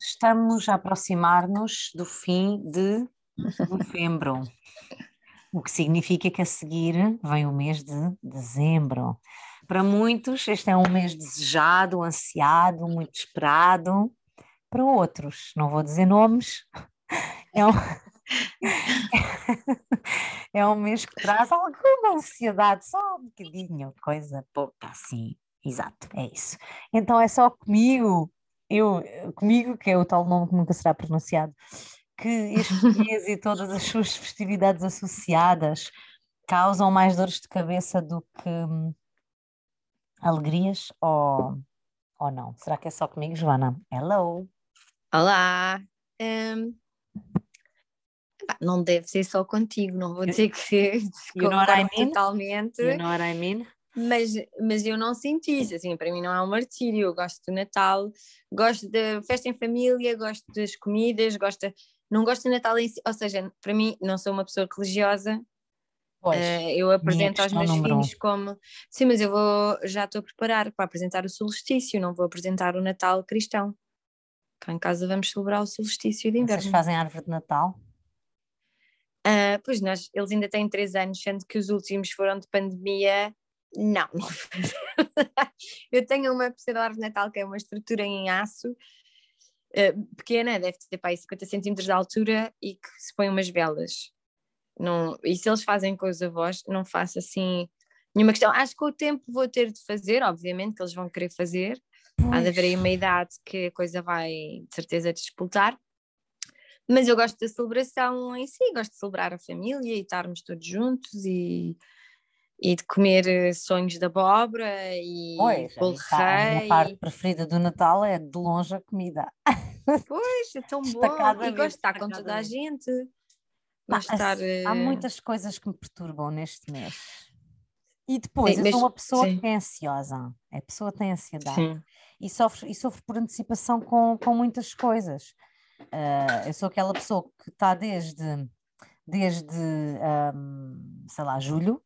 Estamos a aproximar-nos do fim de novembro, o que significa que a seguir vem o mês de dezembro. Para muitos, este é um mês desejado, ansiado, muito esperado. Para outros, não vou dizer nomes, é um, é um mês que traz alguma ansiedade, só um bocadinho, coisa pouca, assim. Exato, é isso. Então é só comigo, eu, comigo, que é o tal nome que nunca será pronunciado, que este mês e todas as suas festividades associadas causam mais dores de cabeça do que hum, alegrias ou, ou não? Será que é só comigo, Joana? Hello! Olá! Um, não deve ser só contigo, não vou dizer que you know I mean? totalmente. You know what I mean? Mas, mas eu não senti isso, assim, para mim não é um martírio, eu gosto do Natal, gosto da festa em família, gosto das comidas, gosto, não gosto do Natal em si, ou seja, para mim não sou uma pessoa religiosa, Pois, Uh, eu apresento aos meus filhos como sim, mas eu vou já estou a preparar para apresentar o solstício, não vou apresentar o Natal cristão. Cá em casa vamos celebrar o solstício de vocês inverno. fazem árvore de Natal? Ah, pois nós, eles ainda têm três anos, sendo que os últimos foram de pandemia. Não, eu tenho uma terceira árvore de Natal que é uma estrutura em aço ah, pequena, deve ter para aí 50 centímetros de altura e que se põe umas velas. Não, e se eles fazem com os avós, não faço assim nenhuma questão. Acho que com o tempo vou ter de fazer, obviamente, que eles vão querer fazer. Há de haver aí uma idade que a coisa vai de certeza disputar. Mas eu gosto da celebração em si, gosto de celebrar a família e estarmos todos juntos e, e de comer eh, sonhos de abóbora e Pois, bolo aí está, a minha rei. parte preferida do Natal é de longe a comida. Pois, é tão bom. E gosto de estar com toda a gente. Estar. há eh, muitas coisas que me perturbam neste mês. E depois, Sim, eu sou uma pessoa sim. que é ansiosa. A pessoa tem ansiedade. Sim. e sofre, e sofre por antecipação com, com muitas coisas. Ah, eu sou aquela pessoa que está desde, desde ahm, sei lá, julho.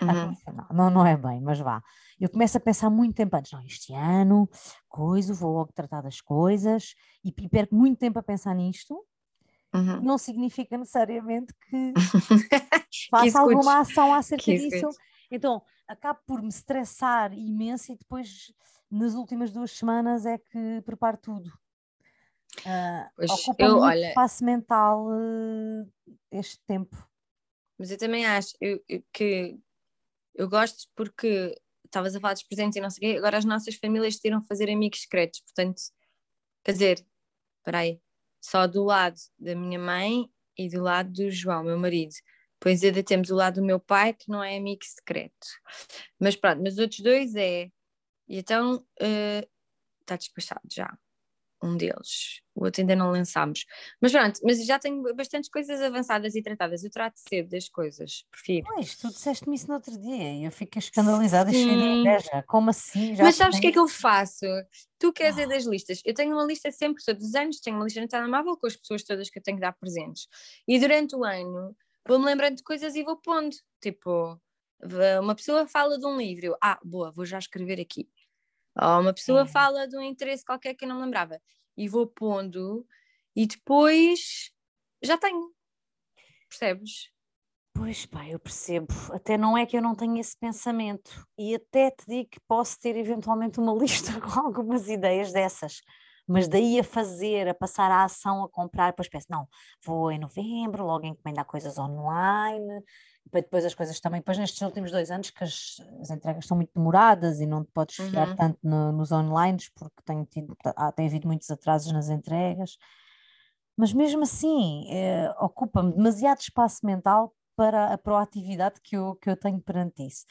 Uhum. não, não, não é bem, mas vá. Eu começo a pensar muito tempo antes, não, este ano, coisa, vou logo tratar das coisas e, e perco muito tempo a pensar nisto. Uhum. Não significa necessariamente que faça alguma ação acerca Que disso. Então, acabo por me estressar imenso e depois, nas últimas duas semanas, é que preparo tudo. Ah, Pois, ocupa eu, muito olha- espaço mental eh, este tempo. Mas eu também acho eu- eu que eu gosto porque estavas a falar dos presentes e não sei o quê, agora as nossas famílias decidiram fazer amigos secretos, portanto, quer dizer, espera aí, só do lado da minha mãe e do lado do João, meu marido. Depois ainda temos o lado do meu pai, que não é amigo secreto. Mas pronto, mas os outros dois é. E então está despachado já. Um deles. O outro ainda não lançámos. Mas pronto, mas já tenho bastantes coisas avançadas e tratadas. Eu trato cedo das coisas, prefiro. Pois, tu disseste-me isso no outro dia e eu fiquei escandalizada e cheia de inveja. Como assim? Já Mas sabes o que é que eu faço? Tu queres é Ah. das listas. Eu tenho uma lista sempre, todos os anos, tenho uma lista no telemóvel com as pessoas todas que eu tenho que dar presentes. E durante o ano vou-me lembrando de coisas e vou pondo. Tipo, uma pessoa fala de um livro, eu, ah, boa, vou já escrever aqui. Ou uma pessoa É. fala de um interesse qualquer que eu não me lembrava. E vou pondo e depois já tenho. Percebes? Pois pá, eu percebo. Até não é que eu não tenha esse pensamento. E até te digo que posso ter eventualmente uma lista com algumas ideias dessas. Mas daí a fazer, a passar a ação, a comprar, depois penso, não, vou em novembro, logo encomendar coisas online, para depois as coisas também, depois nestes últimos dois anos que as, as entregas são muito demoradas e não te podes fiar Uhum. tanto no- nos online porque tem, tido, ah, tem havido muitos atrasos nas entregas. Mas mesmo assim, eh, ocupa-me demasiado espaço mental para a proatividade que eu, que eu tenho perante isso.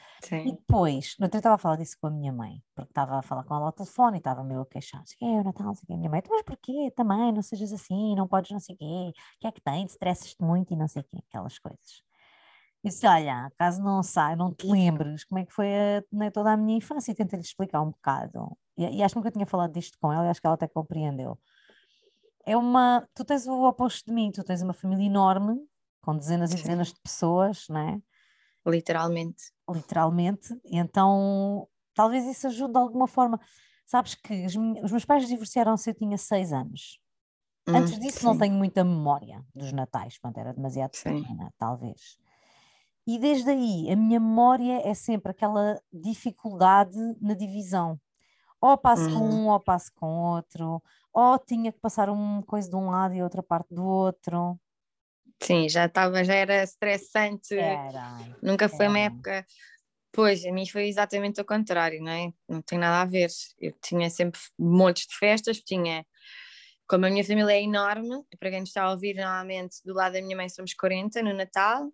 E Sim. depois, no outro dia estava a falar disso com a minha mãe, porque estava a falar com ela ao telefone e estava meio a queixar, não sei o quê, o Natal, não sei o quê, a minha mãe, "Então, mas porquê também, não sejas assim, não podes não sei o quê, o que é que tem, te estressas-te muito e não sei o quê, aquelas coisas. Eu disse, olha, caso não sai, não te lembres como é que foi a- né, toda a minha infância e tentei-lhe explicar um bocado. E, e acho que nunca tinha falado disto com ela e acho que ela até compreendeu. É uma, tu tens o oposto de mim, tu tens uma família enorme, com dezenas e Sim. dezenas de pessoas, não é? Literalmente. literalmente, e então talvez isso ajude de alguma forma. Sabes que os, meus pais divorciaram-se eu tinha seis anos. Hum, Antes disso sim. não tenho muita memória dos natais, quando era demasiado pequena, talvez. E desde aí, a minha memória é sempre aquela dificuldade na divisão. Ou passo com Uhum. um, ou passo com outro, ou tinha que passar uma coisa de um lado e outra parte do outro. Sim, já estava, já era estressante. Era. Nunca foi uma era. época. Pois, a mim foi exatamente o contrário, não é? Não tem nada a ver. Eu tinha sempre montes de festas, tinha. Como a minha família é enorme, para quem nos está a ouvir, normalmente do lado da minha mãe somos 40 no Natal,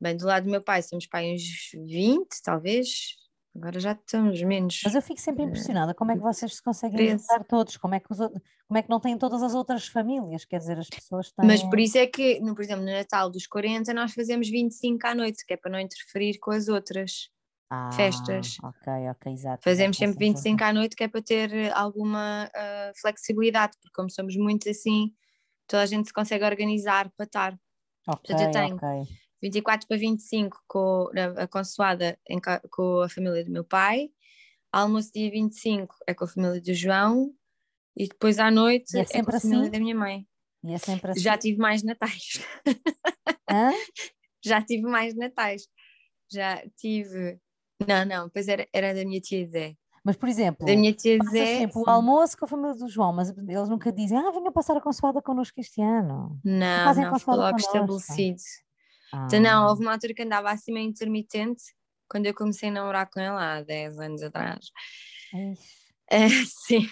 bem, do lado do meu pai somos pai uns 20, talvez, agora já estamos menos. Mas eu fico sempre impressionada como é que vocês se conseguem juntar todos, como é que, os como é que não têm todas as outras famílias, quer dizer, as pessoas têm... Mas por isso é que, no, por exemplo, no Natal dos 40, nós fazemos 25 à noite, que é para não interferir com as outras. Ah, festas. Ok, ok, exato. Fazemos exato, sempre faz sentido. 25 à noite, que é para ter eh, alguma ah, flexibilidade, porque como somos muito assim, toda a gente se consegue organizar para estar. Ok, Portanto, eu tenho ok. 24 para 25 com a, consoada em com a família do meu pai, almoço dia 25 é com a família do João, e depois à noite é é, com a família assim? da minha mãe. E é sempre assim. Já tive mais natais. Hã? Já tive mais natais. Já tive. Não, não, pois era, era da minha tia Zé. Mas, por exemplo, Da minha tia Zé. sempre o almoço com a família do João, mas eles nunca dizem, ah, venham passar a consoada connosco este ano. Não, fazem não, ficou logo connosco. estabelecido. Ah, Então, não, houve uma altura que andava assim meio intermitente, quando eu comecei a namorar com ela há 10 anos atrás. ixi. Eh, sim.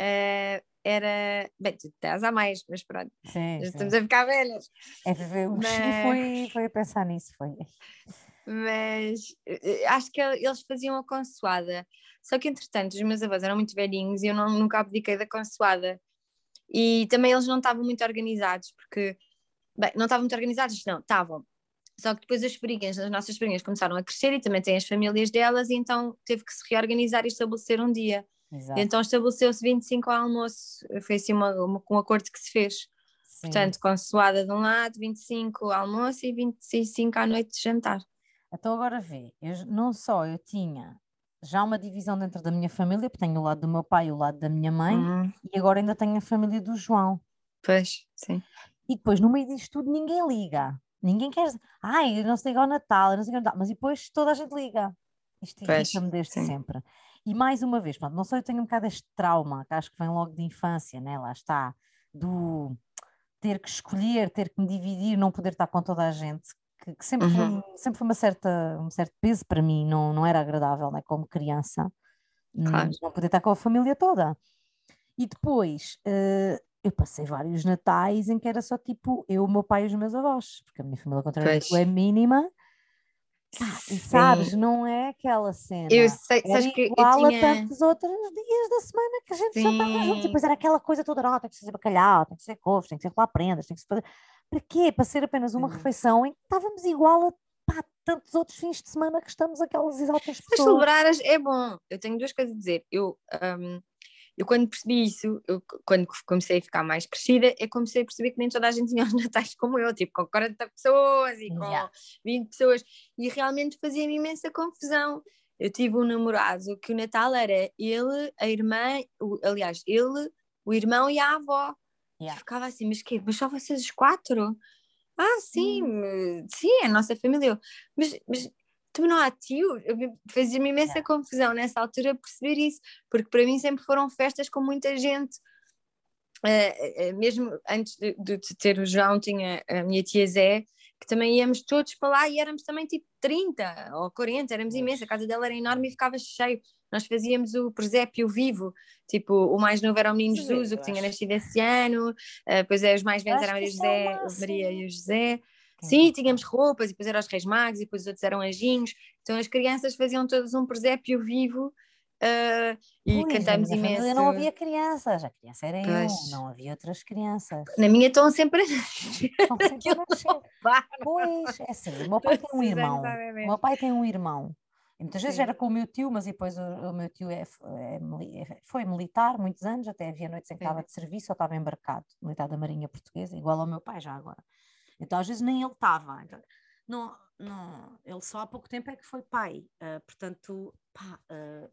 Eh, era. Bem, tu estás a mais, mas pronto, Sim, já sim. estamos a ficar velhas. É, foi- Mas- foi, foi a pensar nisso, foi. Mas eh, acho que eles faziam a consoada. Só que, entretanto, os meus avós eram muito velhinhos e eu não, nunca abdiquei da consoada. E também eles não estavam muito organizados, porque. Bem, não estavam muito organizados, não, estavam. Só que depois as sobrinhas, as nossas sobrinhas começaram a crescer e também têm as famílias delas, e então teve que se reorganizar e estabelecer um dia. Exato. Então estabeleceu-se 25 ao almoço, foi assim uma, uma, um acordo que se fez. sim. Portanto, consoada de um lado, 25 ao almoço e 25 à noite de jantar. Então agora vê, eu, não só eu tinha já uma divisão dentro da minha família, porque tenho o lado do meu pai e o lado da minha mãe, Uhum, e agora ainda tenho a família do João. pois, sim. E depois, no meio disto tudo, ninguém liga. Ninguém quer. Ai, não se liga ao Natal, não se liga ao Natal. Mas depois toda a gente liga. Isto Pois, irrita-me desde sim. sempre. E mais uma vez, pronto, não só eu tenho um bocado este trauma, que acho que vem logo de infância, né? lá está, do ter que escolher, ter que me dividir, não poder estar com toda a gente, que, que sempre, Uhum. foi, sempre foi uma certa, um certo peso para mim, não, não era agradável, né? como criança, Claro. não poder estar com a família toda. E depois, eh, eu passei vários natais em que era só tipo eu, o meu pai e os meus avós, porque a minha família contrária Pois. é mínima, Pá, e Sim. sabes, não é aquela cena. Eu sei, Era sabes que eu igual tinha. a tantos outros dias da semana que a gente já estava juntos. E Sim. depois era aquela coisa toda, não, tem que ser bacalhau, tem que ser couves, tem que ser lá prendas, tem que se fazer. Para quê? Para ser apenas uma Uhum. refeição em que estávamos igual a pá, tantos outros fins de semana que estamos aquelas exatas Mas pessoas. celebrar as- é bom. Eu tenho duas coisas a dizer. Eu, hum, eu quando percebi isso, eu, quando comecei a ficar mais crescida, eu comecei a perceber que nem toda a gente tinha os natais como eu, tipo com 40 pessoas e com Yeah. 20 pessoas, e realmente fazia-me imensa confusão. Eu tive um namorado que o Natal era ele, a irmã, o- aliás, ele, o irmão e a avó. Yeah. Ficava assim, mas quê? Mas só vocês os quatro? Ah, sim, Hum. sim, é a nossa família. Mas, mas tu não há tio? Eu me- Fazia-me imensa Yeah. confusão nessa altura perceber isso, porque para mim sempre foram festas com muita gente. Eh, eh, mesmo antes de, de- ter o João, tinha a minha tia Zé, que também íamos todos para lá e éramos também tipo 30 ou 40, éramos imensos. A casa dela era enorme e ficava cheio. Nós fazíamos o presépio vivo, tipo, o mais novo era o menino Jesus, o que tinha nascido esse ano, eh, depois é, os mais velhos eram Maria, é o José. Maria e o José. Sim, tínhamos roupas, e depois eram os reis magos, e depois os outros eram anjinhos. Então as crianças faziam todos um presépio vivo eh, e Pois, cantamos imenso. família não havia crianças, a criança era Pois. eu, não havia outras crianças. Na minha estão sempre a Estão sempre a nascer. Pois, é assim, o meu pai tem um irmão. O meu pai tem um irmão. E muitas vezes Sim. era com o meu tio, mas depois o, o meu tio é, é é- foi militar muitos anos, até havia noites em que Sim. estava de serviço ou estava embarcado, militar da Marinha Portuguesa, igual ao meu pai já agora. Então às vezes nem ele estava. Então, não, não, ele só há pouco tempo é que foi pai. ah, portanto, pá, ah,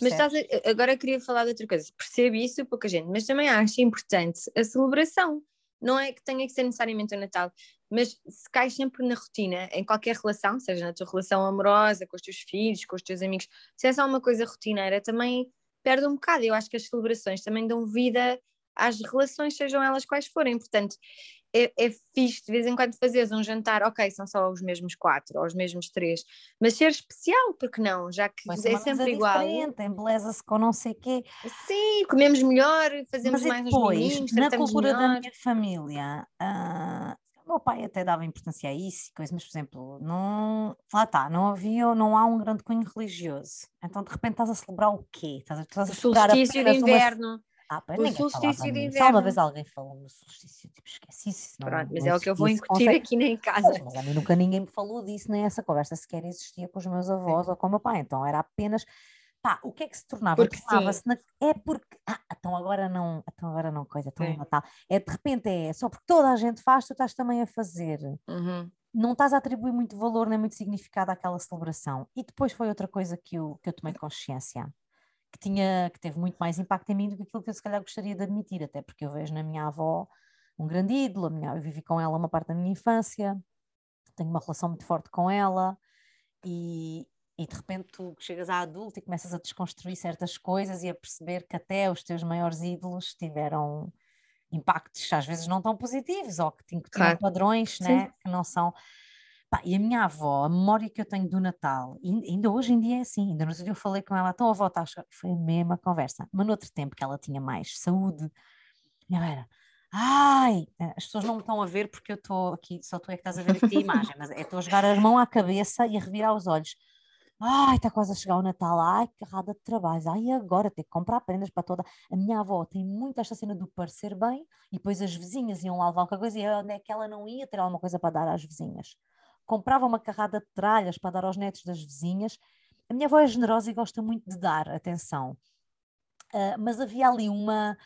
Mas estás a, agora queria falar de outra coisa. Percebo isso, pouca gente, mas também acho importante a celebração. Não é que tenha que ser necessariamente o Natal, mas se cais sempre na rotina, em qualquer relação, seja na tua relação amorosa, com os teus filhos, com os teus amigos, se é só uma coisa rotineira, também perde um bocado. Eu acho que as celebrações também dão vida às relações, sejam elas quais forem. Portanto, é, é fixe de vez em quando fazeres um jantar, ok, são só os mesmos quatro ou os mesmos três, mas ser especial, porque não? Já que Mas é sempre igual. Embeleza-se com não sei o quê. Sim, comemos melhor, fazemos mas mais depois, nos meninos, na cultura melhor. da minha família, uh, o meu pai até dava importância a isso, coisas, mas por exemplo, não, lá está, não havia, não há um grande cunho religioso. Então de repente estás a celebrar o quê? Estás a, estás a o solstício de inverno. Uma ah, o solstício de inverno. Só uma vez alguém falou no solstício, tipo, esqueci isso. Pronto, mas é o que eu vou incutir aqui nem em casa. Mas, mas a mim nunca ninguém me falou disso, nem essa conversa sequer existia com os meus avós ou com o meu pai. Então era apenas. Pá, o que é que se tornava? Porque tornava-se na... É porque. Ah, então agora não. Então agora não, coisa, então Natal. É de repente é só porque toda a gente faz, tu estás também a fazer. Uhum. Não estás a atribuir muito valor nem muito significado àquela celebração. E depois foi outra coisa que eu, que eu tomei consciência que, tinha, que teve muito mais impacto em mim do que aquilo que eu se calhar gostaria de admitir, até porque eu vejo na minha avó um grande ídolo, minha, eu vivi com ela uma parte da minha infância, tenho uma relação muito forte com ela e, e de repente tu chegas à adulta e começas a desconstruir certas coisas e a perceber que até os teus maiores ídolos tiveram impactos às vezes não tão positivos ou que tinham claro. padrões né, que não são Pá, e a minha avó, a memória que eu tenho do Natal, ainda hoje em dia é assim, ainda no dia eu falei com ela, então a avó está a foi a mesma conversa, mas no outro tempo que ela tinha mais saúde, minha era, ai, eh, as pessoas não me estão a ver porque eu estou aqui, só tu é que estás a ver aqui a imagem, mas é estou a jogar as mãos à cabeça e a revirar os olhos. Ai, está quase a chegar o Natal, ai, carrada de trabalho, ai, agora ter que comprar prendas para toda. A minha avó tem muito esta cena do parecer bem, e depois as vizinhas iam lá levar qualquer coisa, e onde é que ela não ia ter alguma coisa para dar às vizinhas? Comprava uma carrada de tralhas para dar aos netos das vizinhas. A minha avó é generosa e gosta muito de dar atenção, uh, mas havia ali uma,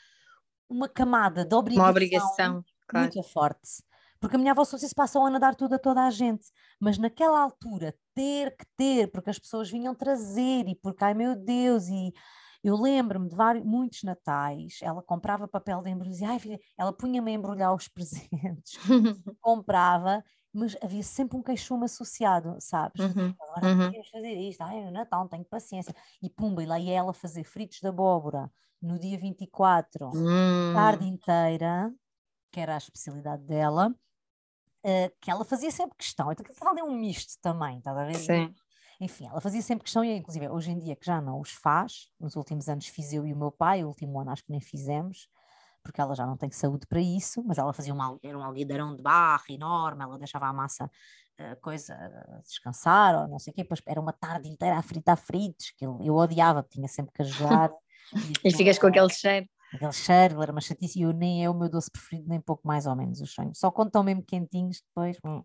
uma camada de obrigação, uma obrigação claro. muito forte. Porque a minha avó só se passa o ano a dar tudo a toda a gente, mas naquela altura ter que ter, porque as pessoas vinham trazer e porque, ai meu Deus, e eu lembro-me de vários, muitos natais, ela comprava papel de embrulhar, ela punha-me a embrulhar os presentes, comprava mas havia sempre um queixume associado, sabes? Uhum, Agora uhum. não fazer isto, ai, Natal, tenho paciência. E pumba, e lá ia ela fazer fritos de abóbora no dia 24, hum. tarde inteira, que era a especialidade dela, uh, que ela fazia sempre questão. Então, que tal é um misto também, estás a ver? Sim. Enfim, ela fazia sempre questão, e inclusive hoje em dia que já não os faz, nos últimos anos fiz eu e o meu pai, o último ano acho que nem fizemos, porque ela já não tem saúde para isso, mas ela fazia uma, era um alguidarão de barro enorme, ela deixava a massa uh, coisa uh, descansar, ou não sei o quê, depois era uma tarde inteira a fritar fritos, que eu, eu odiava, tinha sempre que ajudar. e, e ficas com aquele cheiro. Aquele cheiro, era uma chatice, e eu nem é o meu doce preferido, nem pouco mais ou menos os sonhos. Só quando estão mesmo quentinhos, depois, hum,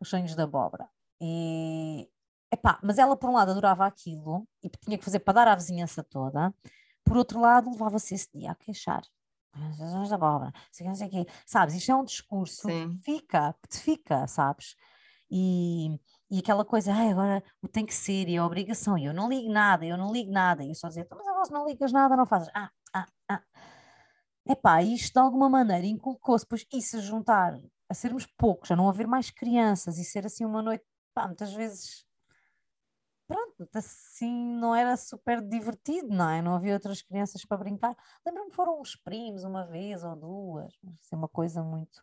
os sonhos da abóbora. E, epá, mas ela por um lado adorava aquilo, e tinha que fazer para dar à vizinhança toda, por outro lado levava-se esse dia a queixar as razões da abóbora, não sei o quê. Sabes, isto é um discurso Sim. que fica, que te fica, sabes? E, e aquela coisa, ah, agora o tem que ser, e a obrigação, e eu não ligo nada, eu não ligo nada, e eu só dizer, então, mas agora não ligas nada, não fazes, ah, ah, ah. Epá, isto de alguma maneira inculcou-se, pois isso a juntar a sermos poucos, a não haver mais crianças e ser assim uma noite, pá, muitas vezes pronto, assim não era super divertido, não é? Não havia outras crianças para brincar. Lembro-me que foram uns primos uma vez ou duas, assim, uma coisa muito.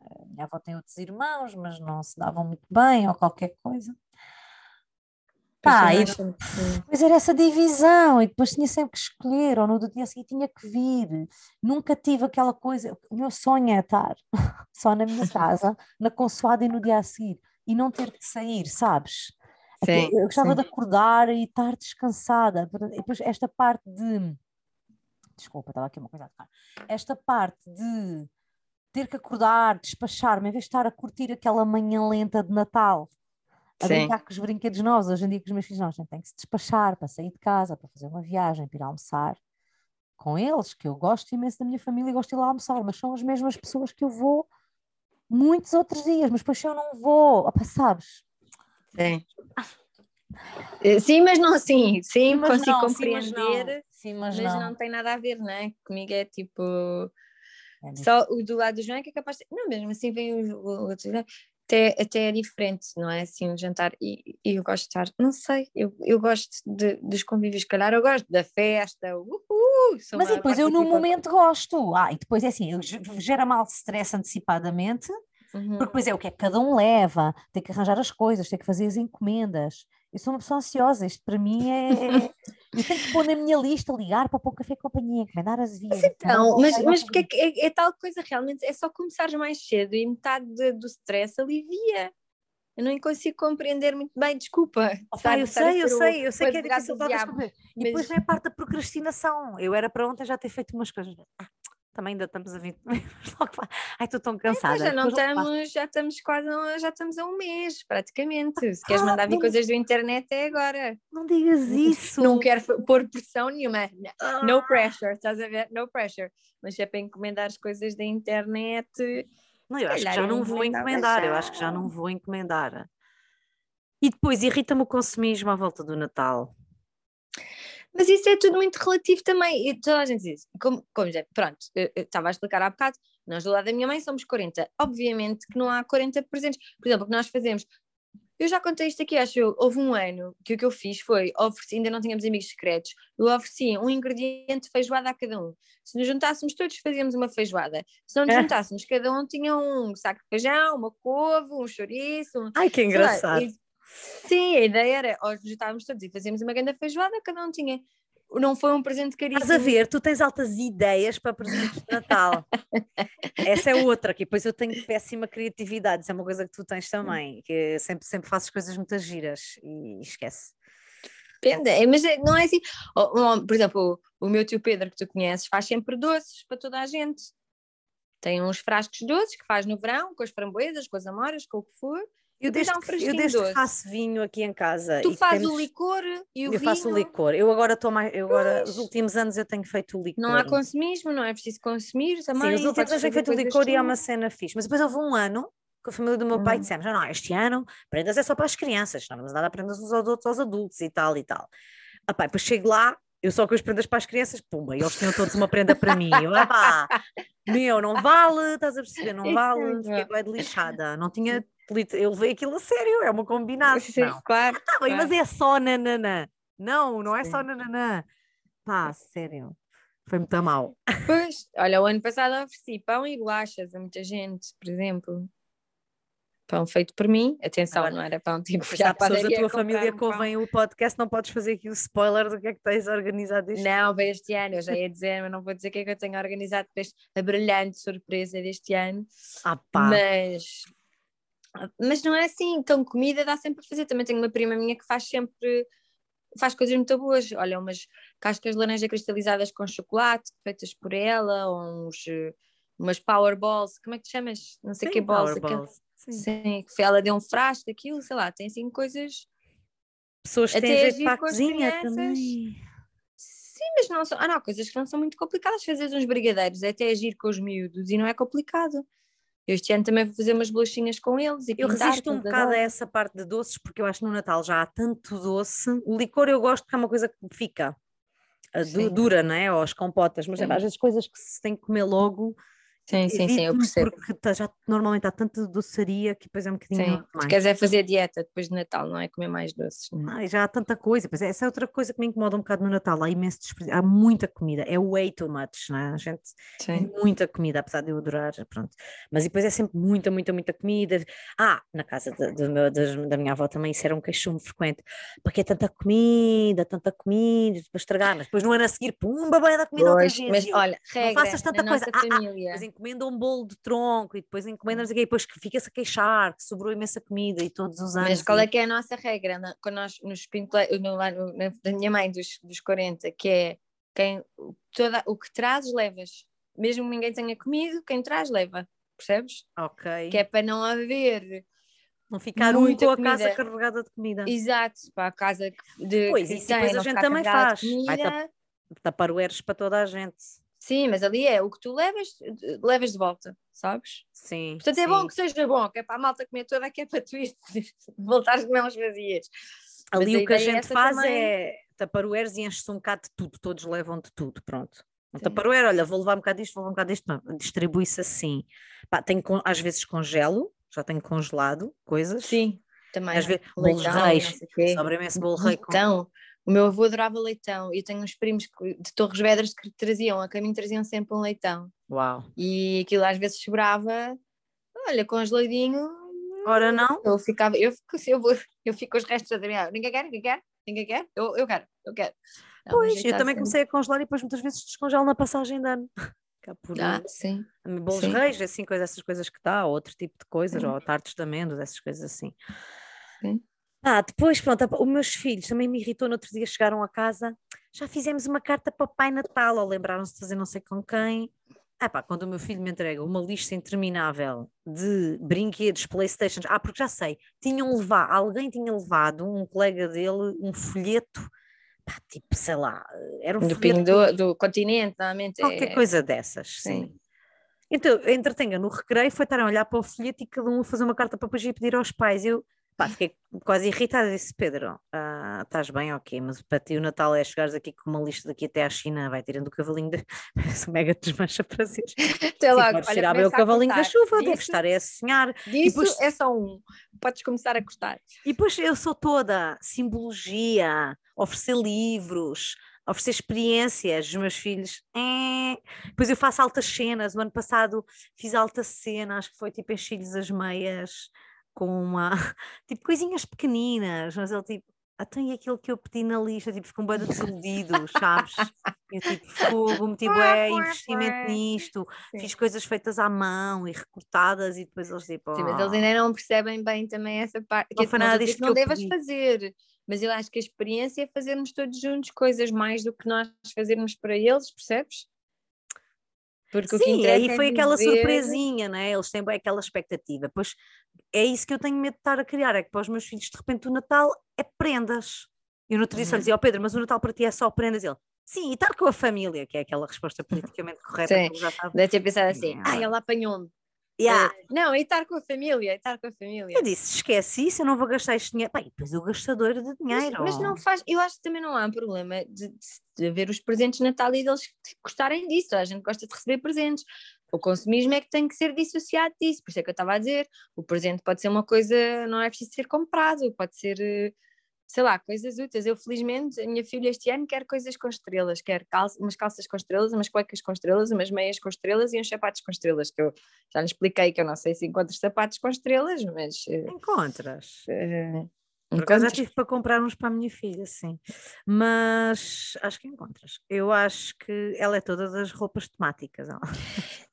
A minha avó tem outros irmãos, mas não se davam muito bem ou qualquer coisa. Pá, e depois era essa divisão, e depois tinha sempre que escolher, ou no dia seguinte tinha que vir. Nunca tive aquela coisa. O meu sonho é estar só na minha casa, na consoada e no dia a seguir, e não ter que sair, sabes? Sim, eu gostava sim. de acordar e estar descansada. E depois esta parte de. Desculpa, estava aqui uma coisa a tocar. Esta parte de ter que acordar, despachar-me, em vez de estar a curtir aquela manhã lenta de Natal, a Sim. brincar com os brinquedos novos. Hoje em dia, com os meus filhos, não, a gente tem que se despachar para sair de casa, para fazer uma viagem, para ir almoçar com eles, que eu gosto imenso da minha família e gosto de ir lá almoçar, mas são as mesmas pessoas que eu vou muitos outros dias, mas depois se eu não vou, opa, sabes? Sim. Eh, Sim, mas não assim. Sim, mas consigo não, sim, mas compreender. não. Sim, mas, Mas não. não. tem nada a ver, não é? Comigo é tipo. É. Só o do lado do João é que é capaz de. Não, mesmo assim vem o, o outro. Até, até é diferente, não é? Assim, um jantar. E, e eu gosto de estar. Não sei, eu, eu gosto de, dos convívios, se calhar. Eu gosto da festa. Uhul, Mas e depois eu no muito- momento gosto. Ah, e depois é assim, gera mal stress antecipadamente, Uhum. porque depois é o que é que cada um leva, tem que arranjar as coisas, tem que fazer as encomendas. Eu sou uma pessoa ansiosa, isto para mim é. é- eu tenho que pôr na minha lista, ligar para pôr café e companhia, encomendar as vias. Então, mas, mas porque é, que é, é tal coisa realmente, é só começares mais cedo e metade de- do stress alivia. Eu não consigo compreender muito bem, desculpa. Estar- eu sei, eu ser o- sei, eu sei que é difícil talvez compreender. E mas- depois vem a parte da procrastinação. Eu era para ontem já ter feito umas coisas. Ah, também ainda estamos a 20 minutos. logo vai. Ai, estou tão cansada. Já não estamos, já estamos quase, a- já estamos a um mês, praticamente. Se queres Ah, mandar vir não- coisas do internet é agora. Não digas isso. Não quero pôr pressão nenhuma. Ah. No pressure, estás a ver? No pressure. Mas se é para encomendar as coisas da internet, Não, eu acho que já não vou encomendar, eu acho que já não vou encomendar. E depois irrita-me o consumismo à volta do Natal. Mas isso é tudo muito relativo também. E toda a gente diz, como, como já, pronto, estava a explicar há bocado, nós do lado da minha mãe somos 40. Obviamente que não há 40 presentes. Por exemplo, o que nós fazemos. Eu já contei isto aqui, acho eu. Houve um ano que o que eu fiz foi, ofereci, ainda não tínhamos amigos secretos, eu ofereci um ingrediente de feijoada a cada um. Se nos juntássemos todos, fazíamos uma feijoada. Se não nos É. juntássemos, cada um tinha um saco de feijão, uma couve, um chouriço, um, Ai, que sei lá, e- sim, a ideia era, ou nos juntávamos todos e fazíamos uma grande feijoada, cada um tinha. Não foi um presente caríssimo. Estás a ver, tu tens altas ideias para presentes de Natal. Essa é outra, que depois eu tenho péssima criatividade, isso é uma coisa que tu tens também, que sempre, sempre fazes coisas muito giras e esquece. Depende, é, mas é- não é assim. Por exemplo, o, meu tio Pedro, que tu conheces, faz sempre doces para toda a gente. Tem uns frascos de doces que faz no verão, com as framboesas, com as amoras, com o que for. Eu há um eu que doce. faço vinho aqui em casa Tu fazes temos- o licor e o eu faço o vinho. licor. Eu agora estou mais, eu agora, os últimos anos eu tenho feito o licor. Não há consumismo, não é preciso consumir também. Sim, os últimos anos tenho fazer feito o licor e é uma cena fixe. Mas depois houve um ano que a família do meu pai Uhum. dissemos: "Ah, não, este ano prendas é só para as crianças, não vamos dar a prendas uns aos outros aos adultos e tal e tal. Ah, pá, depois chego lá, eu só com as prendas para as crianças, pumba, e eles tinham todos uma prenda para mim. Eu, ah, pá, meu, não vale, estás a perceber? Não Isso vale, fiquei bem de lixada. Não tinha, eu levei aquilo a sério, é uma combinado. Sim, claro. Tá bem, mas claro. é só nananã. Não, não é só Sim. nananã. Pá, sério. Foi muito mal. Pois, olha, o ano passado ofereci pão e bolachas a muita gente, por exemplo. Pão feito por mim, atenção, Agora, não era pão tipo já há pessoas da tua família um ouvem o podcast, não podes fazer aqui o spoiler do que é que tens organizado este Não, veio este ano, eu já ia dizer, mas não vou dizer o que é que eu tenho organizado para a brilhante surpresa deste ano. Ah, pá. Mas, mas não é assim, então comida dá sempre a fazer. Também tenho uma prima minha que faz sempre, faz coisas muito boas. Olha, umas cascas de laranja cristalizadas com chocolate, feitas por ela, ou uns, umas power balls, como é que te chamas? Não sei Sim, que balls. Aquele- balls. Sim. Sim, que ela deu um frasco daquilo, sei lá, tem assim coisas. Pessoas que têm jeito agir para a cozinha também. Sim, mas não são. Ah, não, coisas que não são muito complicadas. Fazer uns brigadeiros, é até agir com os miúdos e não é complicado. Eu Este ano também vou fazer umas bolachinhas com eles e Eu resisto um bocado a essa parte de doces, porque eu acho que no Natal já há tanto doce. O licor eu gosto porque é uma coisa que fica. du- Sim. Dura, não é? Ou as compotas, mas é, às vezes coisas que se tem que comer logo. Sim, sim, sim, eu percebo. Porque tá- já, normalmente há tanta doçaria que depois é um bocadinho Sim, tu demais. queres é fazer dieta depois de Natal, não é comer mais doces. não é? Ai, já há tanta coisa, pois é, essa é outra coisa que me incomoda um bocado no Natal, há imenso desperdício, há muita comida, é way too much, não é? A gente Sim. muita comida, apesar de eu adorar, pronto. Mas depois é sempre muita, muita, muita comida. Ah, na casa da, meu- da minha avó também isso era um queixume frequente. Para que é tanta comida, tanta comida, para estragar? Mas depois no ano a seguir, pumba, vai dar comida outra Pois, vez. mas olha, regra faças tanta coisa. Ah, ah, depois encomenda um bolo de tronco e depois encomenda, e depois que fica-se a queixar que sobrou imensa comida e todos os anos. Mas qual e- é que é a nossa regra? Quando nós nos pintele- no, lá no- na- da minha mãe dos, dos 40, que é quem, toda, o que trazes, levas. Mesmo que ninguém tenha comido, quem traz, leva. Percebes? Ok. Que é para não haver. Não ficar um muita com a casa carregada de comida. Exato, para a casa de. Pois, tem, depois a gente também faz. Vai. Taparoeiros para toda a gente. Sim, mas ali é o que tu levas, levas de volta, sabes? Sim. Portanto, é sim. bom que seja bom, que é para a malta comer toda, que é para tu ir voltares com mãos vazias. Mas Ali a o que a é gente faz também. é taparoeiros e enche-se um bocado de tudo, todos levam de tudo, pronto. Um taparoeiro, olha, vou levar um bocado disto, vou levar um bocado disto, distribui-se assim. Pá, tenho, às vezes congelo, já tenho congelado coisas. Sim, também. Às vezes, bolos reis, sobra imenso bolo rei com... Leitão. O meu avô adorava leitão. Eu tenho uns primos de Torres Vedras que traziam, a caminho traziam sempre um leitão. Uau. E aquilo às vezes sobrava, olha, congeladinho. Ora não, Eu ficava, eu fico, eu vou, eu fico com os restos a Adriano. Ninguém quer, ninguém quer, ninguém quer. Eu, eu quero, eu quero. Não, pois, eu também sempre- comecei a congelar e depois muitas vezes descongelo na passagem de ano. Cá por Ah, sim. bolos sim. reis, assim, coisas, essas coisas que dá, ou outro tipo de coisas, Sim. ou tartes de amêndoas, essas coisas assim. Sim. Ah, depois, pronto, os meus filhos também me irritou no outro dia, chegaram a casa, já fizemos uma carta para o Pai Natal, ou lembraram-se de fazer não sei com quem. Ah pá, quando o meu filho me entrega uma lista interminável de brinquedos, Playstations, ah, porque já sei, tinham levado, alguém tinha levado, um colega dele, um folheto, pá, tipo, sei lá, era um Do folheto do, do continente, normalmente. Qualquer é... coisa dessas, sim. Sim. Então, entretenha no recreio, foi estarem a olhar para o folheto e cada um a fazer uma carta para depois ir pedir aos pais. Eu pá, fiquei quase irritada. Disse: Pedro, ah, estás bem, ok, mas para ti o Natal é chegares aqui com uma lista daqui até à China, vai tirando o cavalinho da. Parece mega desmancha prazeres. Até Sim, logo, podes olha, tirar bem o cavalinho da chuva, deve Disso- estar é a sonhar. Disso depois- é só um. Podes começar a cortar. E depois eu sou toda simbologia, oferecer livros, oferecer experiências, os meus filhos. eh. Depois eu faço altas cenas. No ano passado fiz alta cena, acho que foi tipo enchi-lhes as meias com uma. tipo coisinhas pequeninas, mas ele tipo. Então, e aquilo que eu pedi na lista, tipo, ficam bem desiludidos, sabes? Eu tipo, fogo, meti bué investimento nisto, fiz coisas feitas à mão e recortadas e depois eles tipo. Sim, mas eles "Ah". ainda não percebem bem também essa parte. Não que nada disto que não devas pedi. fazer, mas eu acho que a experiência é fazermos todos juntos coisas mais do que nós fazermos para eles, percebes? Porque Sim, interessa aí é foi aquela viver- surpresinha, né? Eles têm bem aquela expectativa. Pois é isso que eu tenho medo de estar a criar, é que para os meus filhos, de repente, o Natal é prendas. Eu no outro dia só Uhum. dizia, ó Pedro, mas o Natal para ti é só prendas. Ele, sim, e estar com a família, que é aquela resposta politicamente correta Sim. que ele já sabe. Deve ter pensado assim, Não. ah, ela apanhou-me. Yeah. Eh, Não, e estar com a família, e estar com a família. Eu disse, esquece isso, eu não vou gastar este dinheiro. Bem, depois eu gastador de Mas, dinheiro. mas não faz, eu acho que também não há problema de, de, de ver os presentes de Natal e deles gostarem disso. A gente gosta de receber presentes. O consumismo é que tem que ser dissociado disso. Por isso é que eu estava a dizer: o presente pode ser uma coisa, não é preciso ser comprado, pode ser, eh, sei lá, coisas úteis. Eu, felizmente, a minha filha este ano quer coisas com estrelas, quer calça, umas calças com estrelas, umas cuecas com estrelas, umas meias com estrelas e uns sapatos com estrelas. Que eu já lhe expliquei que eu não sei se encontro sapatos com estrelas, mas. eh, Encontras. eh, Por acaso já tive para comprar uns para a minha filha, sim. Mas acho que encontras. Eu acho que ela é toda das roupas temáticas. ela.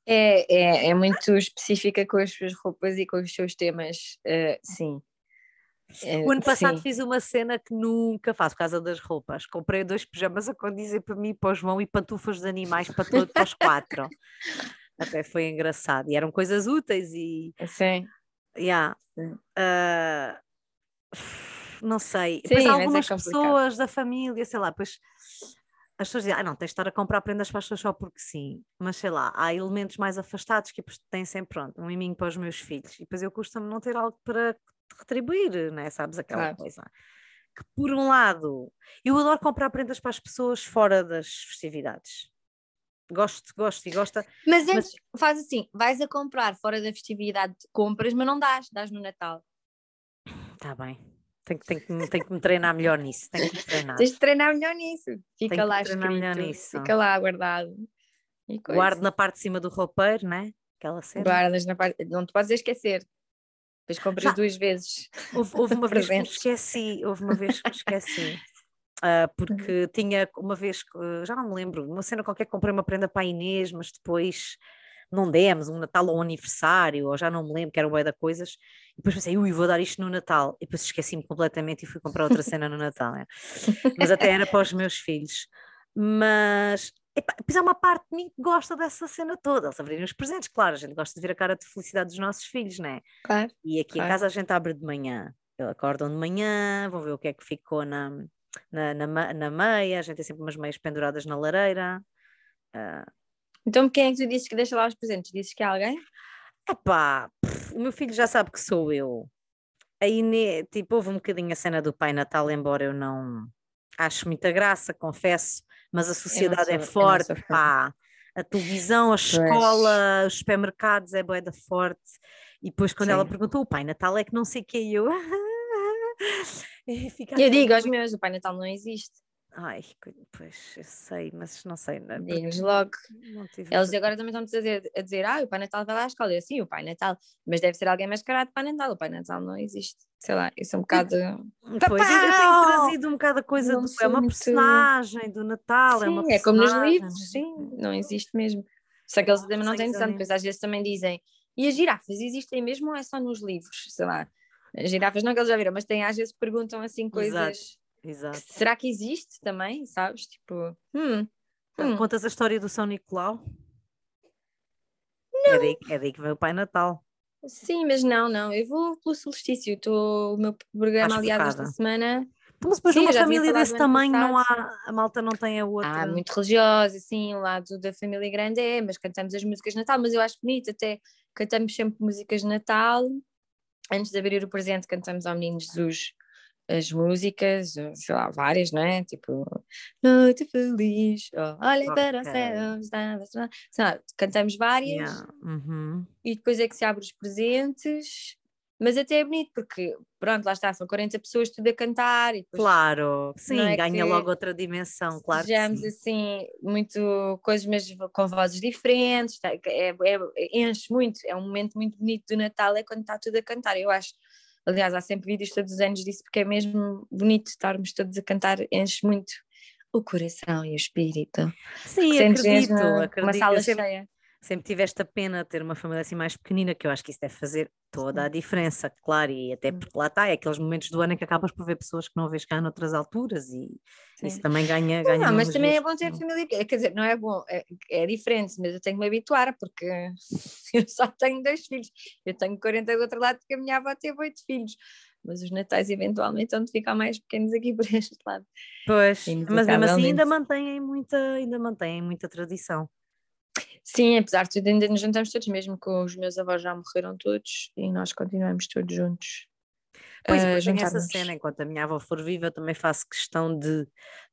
É, é, é muito específica com as suas roupas e com os seus temas, eh, sim. Eh, O ano passado sim. fiz uma cena que nunca faço por causa das roupas. Comprei dois pijamas a condizer para mim e para o João e pantufas de animais para, todo, para os quatro. Até foi engraçado. E eram coisas úteis e. Sim. Yeah. Sim. Ah, não sei. Sim, mas é algumas complicado. pessoas da família, sei lá, pois as pessoas dizem, ah, não, tens de estar a comprar prendas para as pessoas só porque sim. Mas sei lá, há elementos mais afastados que têm sempre, pronto, um miminho para os meus filhos. E depois eu custa-me não ter algo para retribuir, né? Sabes aquela Claro. coisa. Que por um lado, eu adoro comprar prendas para as pessoas fora das festividades. Gosto, gosto e gosta. Mas Mas- antes, faz assim: vais a comprar fora da festividade, compras, mas não dás, dás no Natal. Está bem. Tenho, que- tenho, tenho que me treinar melhor nisso. Tenho que me treinar. Tens de treinar melhor nisso. Fica Tenho lá melhor escrito, nisso. fica lá guardado. Guardo na parte de cima do roupeiro, né? Aquela cena. Guardas na parte. Não te podes esquecer. Depois compras Já. duas vezes. Houve, houve uma vez que esqueci, houve uma vez que esqueci. ah, porque tinha uma vez, já não me lembro, uma cena qualquer, comprei uma prenda para a Inês, mas depois não demos, um Natal ou um aniversário, ou já não me lembro, que era o bué da coisas, e depois pensei, ui, vou dar isto no Natal, e depois esqueci-me completamente e fui comprar outra cena no Natal, né? mas até era para os meus filhos. Mas epá, depois há uma parte de mim que gosta dessa cena toda, eles abrirem os presentes, claro, a gente gosta de ver a cara de felicidade dos nossos filhos, né? Claro. E aqui em Claro. casa a gente abre de manhã. Eles acordam de manhã, vão ver o que é que ficou na, na, na, na meia. A gente tem sempre umas meias penduradas na lareira. Então quem é que tu dizes que deixa lá os presentes? Dizes que é alguém? Epá, pff, o meu filho já sabe que sou eu. a Inê, tipo, houve um bocadinho a cena do Pai Natal, embora eu não acho muita graça, confesso, mas a sociedade sou- eu é sou forte, pá. A televisão, a escola, os supermercados é boeda forte. E depois, quando ela Sim. perguntou, o Pai Natal é que não sei o que, eu. E fica Eu digo aos meus, o Pai Natal não existe. Ai, pois, eu sei, mas não sei. não é? Porque logo. não Eles agora também estão a dizer, a dizer, ah, o Pai Natal vai lá à escola. Eu, sim, o Pai Natal. Mas deve ser alguém mascarado Pai Natal. O Pai Natal não existe. Sei lá, isso é um bocado... Pois, eu, eu tenho trazido um bocado a coisa Não do. É uma muito- personagem do Natal, é uma Sim, é como nos livros, sim, não existe mesmo. Só que eles também não têm noção, depois às vezes também dizem, e as girafas existem mesmo ou é só nos livros? Sei lá, as girafas não que eles já viram, mas têm às vezes perguntam assim coisas, Exato. Será que existe também, sabes? Tipo, hum, hum. Contas a história do São Nicolau? É daí, é daí que vem o Pai Natal. sim, mas não, não, eu vou pelo solstício, estou, o meu programa aliás esta semana, mas depois Sim, numa família desse tamanho, não há, passado. a malta não tem a outra. ah, muito religiosa, assim, o lado da família grande é, mas cantamos as músicas de Natal, mas eu acho bonito, até cantamos sempre músicas de Natal. Antes de abrir o presente, cantamos ao Menino Jesus as músicas, sei lá, várias, não é? Tipo, Noite Feliz, oh, olha para dá- sei lá, cantamos várias Yeah, uhum. e depois é que se abre os presentes. Mas até é bonito, porque pronto, lá está, são 40 pessoas tudo a cantar e depois Claro, sim, é ganha logo outra dimensão, claro. sejamos sim. assim, muito coisas, mas com vozes diferentes, tá? é, é- enche muito, é um momento muito bonito do Natal, é quando está tudo a cantar, eu acho. Aliás, há sempre vídeos todos os anos disso, porque é mesmo bonito estarmos todos a cantar, enche muito o coração e o espírito. Sim, acredito, mesmo uma acredito. sala Eu sempre, cheia. Sempre tive esta pena de ter uma família assim mais pequenina, que eu acho que isso deve fazer toda a diferença, claro, e até porque lá está, é aqueles momentos do ano em que acabas por ver pessoas que não vês cá noutras alturas e isso Sim. também ganha, ganha Não, mas também é bom ter família. Quer dizer, não é bom, é, é diferente, mas eu tenho que me habituar, porque eu só tenho dois filhos. Eu tenho 40 do outro lado, porque a minha avó teve oito filhos. Mas os natais eventualmente vão ficar mais pequenos aqui por este lado. Pois, mas mesmo assim ainda mantêm muita, ainda mantêm muita tradição. Sim, apesar de tudo, ainda nos juntamos todos, mesmo que os meus avós já morreram todos e nós continuamos todos juntos. Pois, depois tem essa cena, enquanto a minha avó for viva, eu também faço questão de,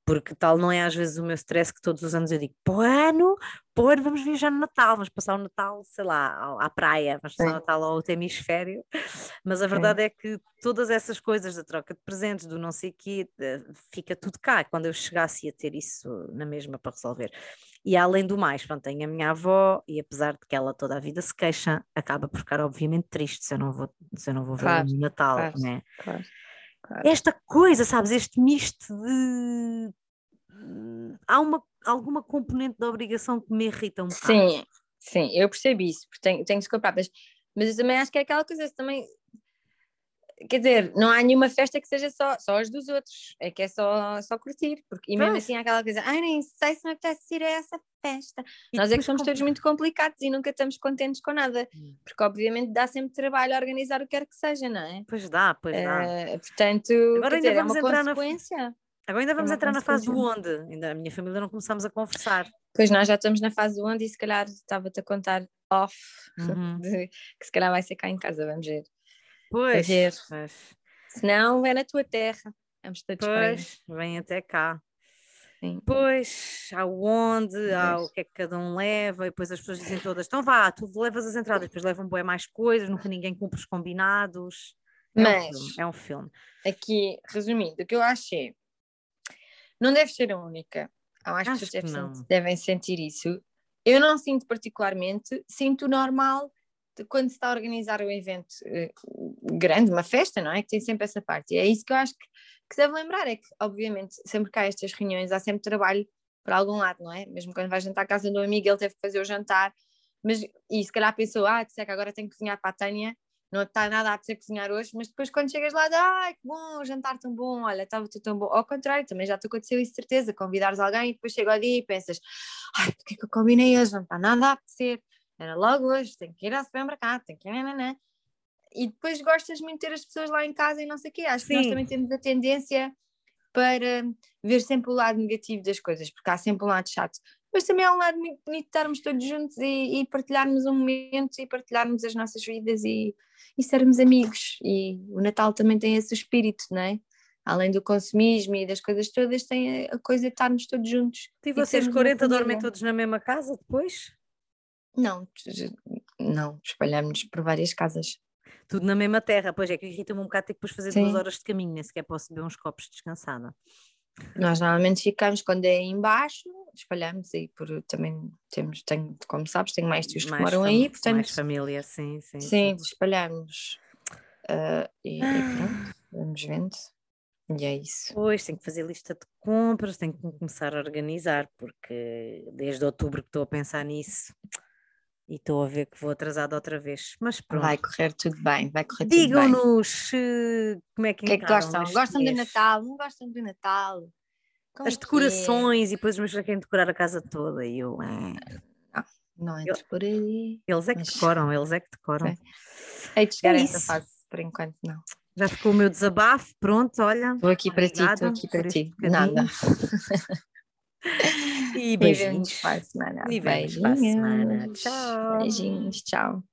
porque tal não é às vezes o meu stress que todos os anos eu digo, pô ano, pô ano, vamos viajar no Natal, vamos passar o Natal, sei lá, à praia, vamos passar o Sim. Natal ao outro hemisfério, mas a verdade é que todas essas coisas da troca de presentes, do não sei quê, eh, fica tudo cá, quando eu chegasse a ter isso na mesma para resolver. E além do mais, pronto, tenho a minha avó e apesar de que ela toda a vida se queixa, acaba por ficar obviamente triste se eu não vou, se eu não vou ver Claro, no Natal, claro. né? Claro, claro. esta coisa, sabes, este misto de. hum, Há uma, alguma componente da obrigação que me irrita um bocado. Sim, sim, eu percebi isso, porque tenho, tenho que se comprar, mas, mas eu também acho que é aquela coisa, também, quer dizer, não há nenhuma festa que seja só, só as dos outros, é que é só, só curtir, porque, e mesmo assim há aquela coisa, ai nem sei se me apetece ir a essa festa, E nós é que somos compra- todos muito complicados e nunca estamos contentes com nada, Hum. porque obviamente dá sempre trabalho a organizar o que quer que seja, não é? Pois dá, pois dá. Eh, portanto, Agora ainda dizer, é vamos uma entrar na- consequência. Agora ainda vamos uma entrar na fase do onde? Ainda a minha família não começamos a conversar. Pois nós já estamos na fase do onde e se calhar estava-te a contar off, Uhum. de- que se calhar vai ser cá em casa, vamos ver. Pois, ver. pois, Se não, é na tua terra. Vamos todos para pois, vem até cá. Sim. Pois, há o onde, há o que é que cada um leva, e depois as pessoas dizem todas, então vá, tu levas as entradas, depois levam bué mais coisas, nunca ninguém cumpre os combinados. É um Mas- filme, é um filme. Aqui, resumindo, o que eu achei, não deve ser a única. Há mais Acho pessoas que devem, devem sentir isso. Eu não sinto particularmente, sinto normal quando se está a organizar um evento eh, grande, uma festa, não é? Que tem sempre essa parte. E é isso que eu acho que, que se deve lembrar, é que, obviamente, sempre que há estas reuniões, há sempre trabalho para algum lado, não é? Mesmo quando vai jantar à casa do amigo, ele teve que fazer o jantar, mas, e se calhar pensou, ah, que que agora tenho que cozinhar para a Tânia, não está nada a apetecer cozinhar hoje, mas depois quando chegas lá, ai que bom, o jantar tão bom, olha, estava tudo tão bom. Ao contrário, também já te aconteceu isso, certeza, convidares alguém e depois chega o dia e pensas, ai, porque é que eu combinei hoje? Não está nada a apetecer, era logo hoje, tenho que ir ao supermercado, tenho que ir, nananã. E depois gostas muito de ter as pessoas lá em casa e não sei o quê. Acho que nós Sim. também temos a tendência para ver sempre o lado negativo das coisas, porque há sempre um lado chato. Mas também há um lado muito bonito de estarmos todos juntos e, e partilharmos um momento e partilharmos as nossas vidas e, e sermos amigos. E o Natal também tem esse espírito, não é? Além do consumismo e das coisas todas, tem a coisa de estarmos todos juntos. E vocês termos uma 40 dormem todos na mesma casa depois? Não, não, espalhamos por várias casas. Tudo na mesma terra, pois é que irrita-me um bocado ter que depois fazer Sim. duas horas de caminho, nem sequer posso beber uns copos descansada. Nós normalmente ficamos quando é em baixo, espalhamos aí por também temos, tenho, como sabes, tenho mais tios que moram aí, portanto, Mais família, sim, sim. sim, espalhamos. Ah, e, e pronto, vamos vendo. E é isso. Pois, tenho que fazer lista de compras, tenho que me começar a organizar, porque desde outubro que estou a pensar nisso e estou a ver que vou atrasada outra vez. Mas pronto. Vai correr tudo bem, vai correr tudo bem. Digam-nos se- como é que que é que gostam? Gostam do. Natal? Não gostam do Natal? Como As é é? decorações e depois meus já querem decorar a casa toda e eu, "Ah." Não entres por aí. eles é que Mas- decoram, eles é que decoram. Sim. Hei de chegar É a essa fase, por enquanto não. Já ficou o meu desabafo, pronto, olha. Estou aqui para ti, estou aqui para ti. bocadinho. Nada. E beijinhos. vemos para a semana. E vemos para a semana. Beijinhos. Tchau. Beijinhos, tchau.